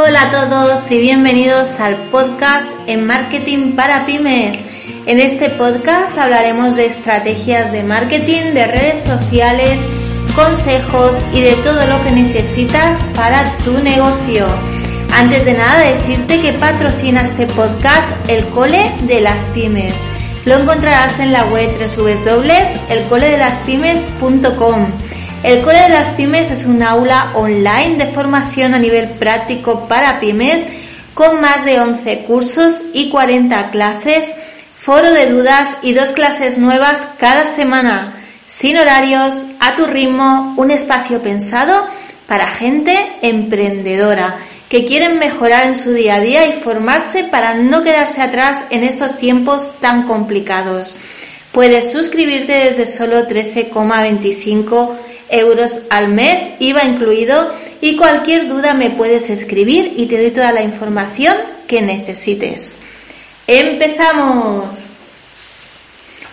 Hola a todos y bienvenidos al podcast en Marketing para Pymes. En este podcast hablaremos de estrategias de marketing, de redes sociales, consejos y de todo lo que necesitas para tu negocio. Antes de nada decirte que patrocina este podcast el Cole de las Pymes. Lo encontrarás en la web www.elcoledelaspymes.com. El Cole de las Pymes es un aula online de formación a nivel práctico para pymes con más de 11 cursos y 40 clases, foro de dudas y dos clases nuevas cada semana, sin horarios, a tu ritmo, un espacio pensado para gente emprendedora que quieren mejorar en su día a día y formarse para no quedarse atrás en estos tiempos tan complicados. Puedes suscribirte desde solo 13,25 euros al mes, IVA incluido, y cualquier duda me puedes escribir y te doy toda la información que necesites. ¡Empezamos!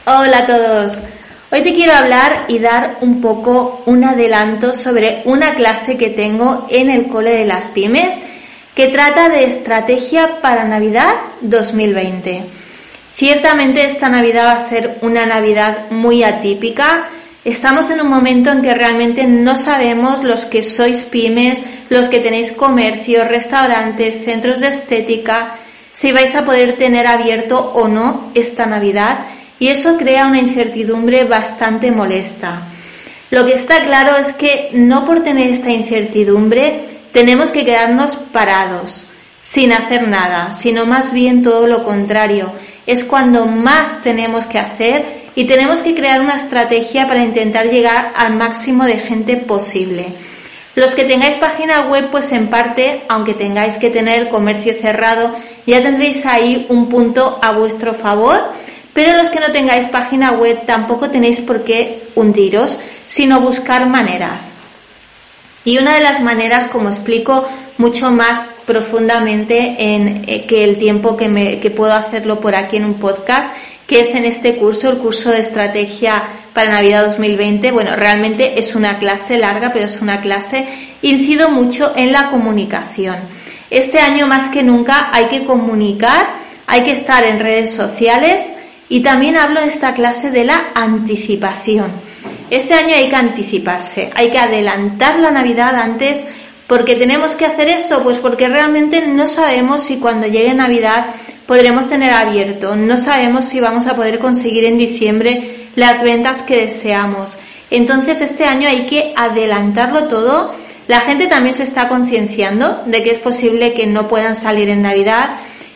Hola a todos. Hoy te quiero hablar y dar un poco un adelanto sobre una clase que tengo en el Cole de las Pymes que trata de estrategia para Navidad 2020. Ciertamente esta Navidad va a ser una Navidad muy atípica, Estamos en un momento en que realmente no sabemos los que sois pymes, los que tenéis comercio, restaurantes, centros de estética, si vais a poder tener abierto o no esta Navidad y eso crea una incertidumbre bastante molesta. Lo que está claro es que no por tener esta incertidumbre tenemos que quedarnos parados, sin hacer nada, sino más bien todo lo contrario. Es cuando más tenemos que hacer y tenemos que crear una estrategia para intentar llegar al máximo de gente posible. Los que tengáis página web, pues en parte, aunque tengáis que tener comercio cerrado, ya tendréis ahí un punto a vuestro favor, pero los que no tengáis página web tampoco tenéis por qué hundiros, sino buscar maneras. Y una de las maneras, como explico mucho más profundamente en eh, que el tiempo que, me, que puedo hacerlo por aquí en un podcast, que es en este curso, el curso de estrategia para Navidad 2020. Bueno, realmente es una clase larga, pero es una clase. Incido mucho en la comunicación. Este año más que nunca hay que comunicar, hay que estar en redes sociales y también hablo en esta clase de la anticipación. Este año hay que anticiparse, hay que adelantar la Navidad antes porque tenemos que hacer esto, pues porque realmente no sabemos si cuando llegue Navidad podremos tener abierto. No sabemos si vamos a poder conseguir en diciembre las ventas que deseamos. Entonces este año hay que adelantarlo todo. La gente también se está concienciando de que es posible que no puedan salir en Navidad.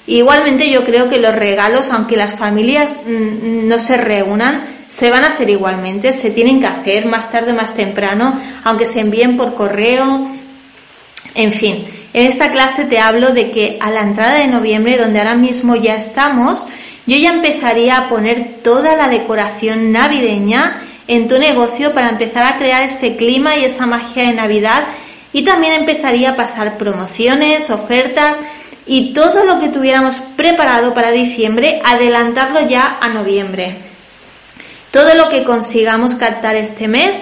Igualmente yo creo que los regalos, aunque las familias mm, no se reúnan, se van a hacer igualmente, se tienen que hacer más tarde, más temprano, aunque se envíen por correo, en fin. En esta clase te hablo de que a la entrada de noviembre, donde ahora mismo ya estamos, yo ya empezaría a poner toda la decoración navideña en tu negocio para empezar a crear ese clima y esa magia de Navidad y también empezaría a pasar promociones, ofertas y todo lo que tuviéramos preparado para diciembre, adelantarlo ya a noviembre. Todo lo que consigamos captar este mes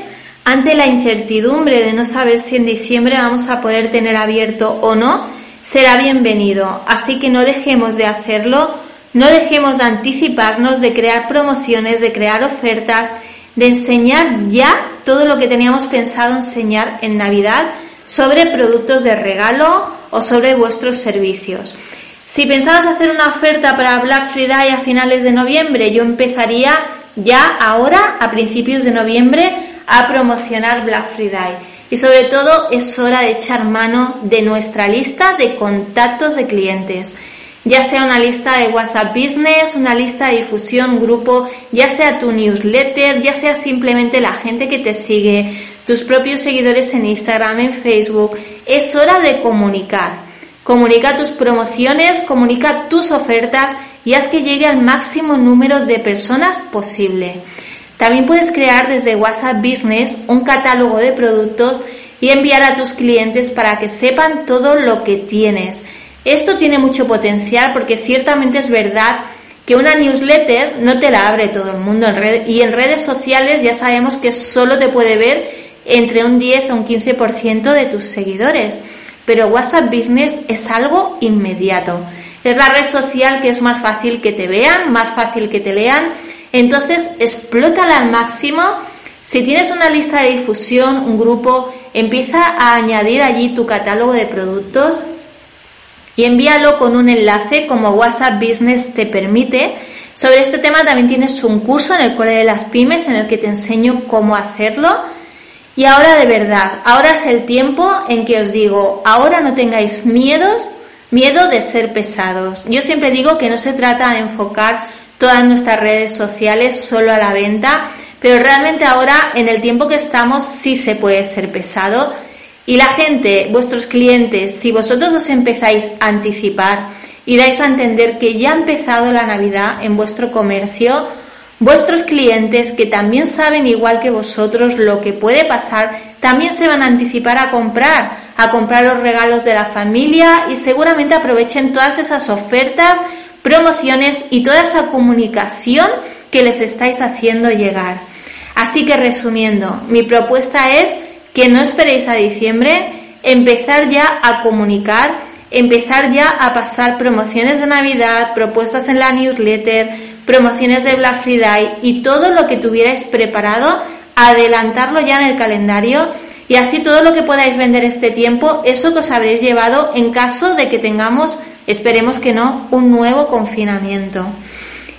ante la incertidumbre de no saber si en diciembre vamos a poder tener abierto o no, será bienvenido. Así que no dejemos de hacerlo, no dejemos de anticiparnos, de crear promociones, de crear ofertas, de enseñar ya todo lo que teníamos pensado enseñar en Navidad sobre productos de regalo o sobre vuestros servicios. Si pensabas hacer una oferta para Black Friday a finales de noviembre, yo empezaría ya ahora, a principios de noviembre, a promocionar Black Friday. Y sobre todo es hora de echar mano de nuestra lista de contactos de clientes. Ya sea una lista de WhatsApp Business, una lista de difusión, grupo, ya sea tu newsletter, ya sea simplemente la gente que te sigue, tus propios seguidores en Instagram, en Facebook. Es hora de comunicar. Comunica tus promociones, comunica tus ofertas y haz que llegue al máximo número de personas posible. También puedes crear desde WhatsApp Business un catálogo de productos y enviar a tus clientes para que sepan todo lo que tienes. Esto tiene mucho potencial porque ciertamente es verdad que una newsletter no te la abre todo el mundo en y en redes sociales ya sabemos que solo te puede ver entre un 10 o un 15% de tus seguidores. pero WhatsApp Business es algo inmediato. Es la red social que es más fácil que te vean, más fácil que te lean. Entonces, explótala al máximo. Si tienes una lista de difusión, un grupo, empieza a añadir allí tu catálogo de productos y envíalo con un enlace como WhatsApp Business te permite. Sobre este tema también tienes un curso en el Cole de las Pymes en el que te enseño cómo hacerlo. Y ahora de verdad, ahora es el tiempo en que os digo, ahora no tengáis miedos, miedo de ser pesados. Yo siempre digo que no se trata de enfocar todas nuestras redes sociales solo a la venta, pero realmente ahora en el tiempo que estamos sí se puede ser pesado. Y la gente, vuestros clientes, si vosotros os empezáis a anticipar y dais a entender que ya ha empezado la Navidad en vuestro comercio, vuestros clientes que también saben igual que vosotros lo que puede pasar, también se van a anticipar a comprar, a comprar los regalos de la familia y seguramente aprovechen todas esas ofertas, promociones y toda esa comunicación que les estáis haciendo llegar. Así que resumiendo, mi propuesta es que no esperéis a diciembre, empezar ya a comunicar, empezar ya a pasar promociones de Navidad, propuestas en la newsletter, promociones de Black Friday y todo lo que tuvierais preparado, adelantarlo ya en el calendario y así todo lo que podáis vender este tiempo, eso que os habréis llevado en caso de que tengamos, esperemos que no, un nuevo confinamiento.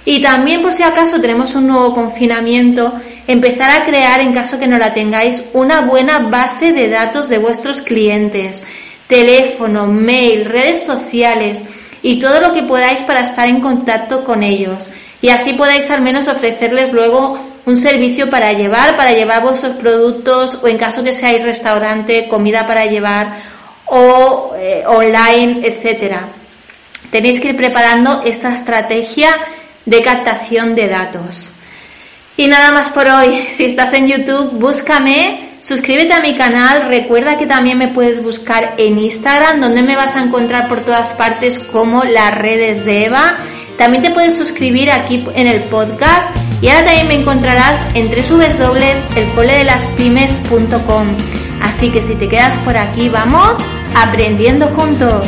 Y también por si acaso tenemos un nuevo confinamiento, empezar a crear, en caso que no la tengáis, una buena base de datos de vuestros clientes, teléfono, mail, redes sociales y todo lo que podáis para estar en contacto con ellos. Y así podáis al menos ofrecerles luego un servicio para llevar, para llevar vuestros productos o en caso que seáis restaurante, comida para llevar o eh, online, etcétera. Tenéis que ir preparando esta estrategia de captación de datos. Y nada más por hoy. Si estás en YouTube, búscame, suscríbete a mi canal. Recuerda que también me puedes buscar en Instagram, donde me vas a encontrar por todas partes como las redes de Eva. También te puedes suscribir aquí en el podcast. Y ahora también me encontrarás en www.elcoledelaspymes.com. Así que si te quedas por aquí, vamos aprendiendo juntos.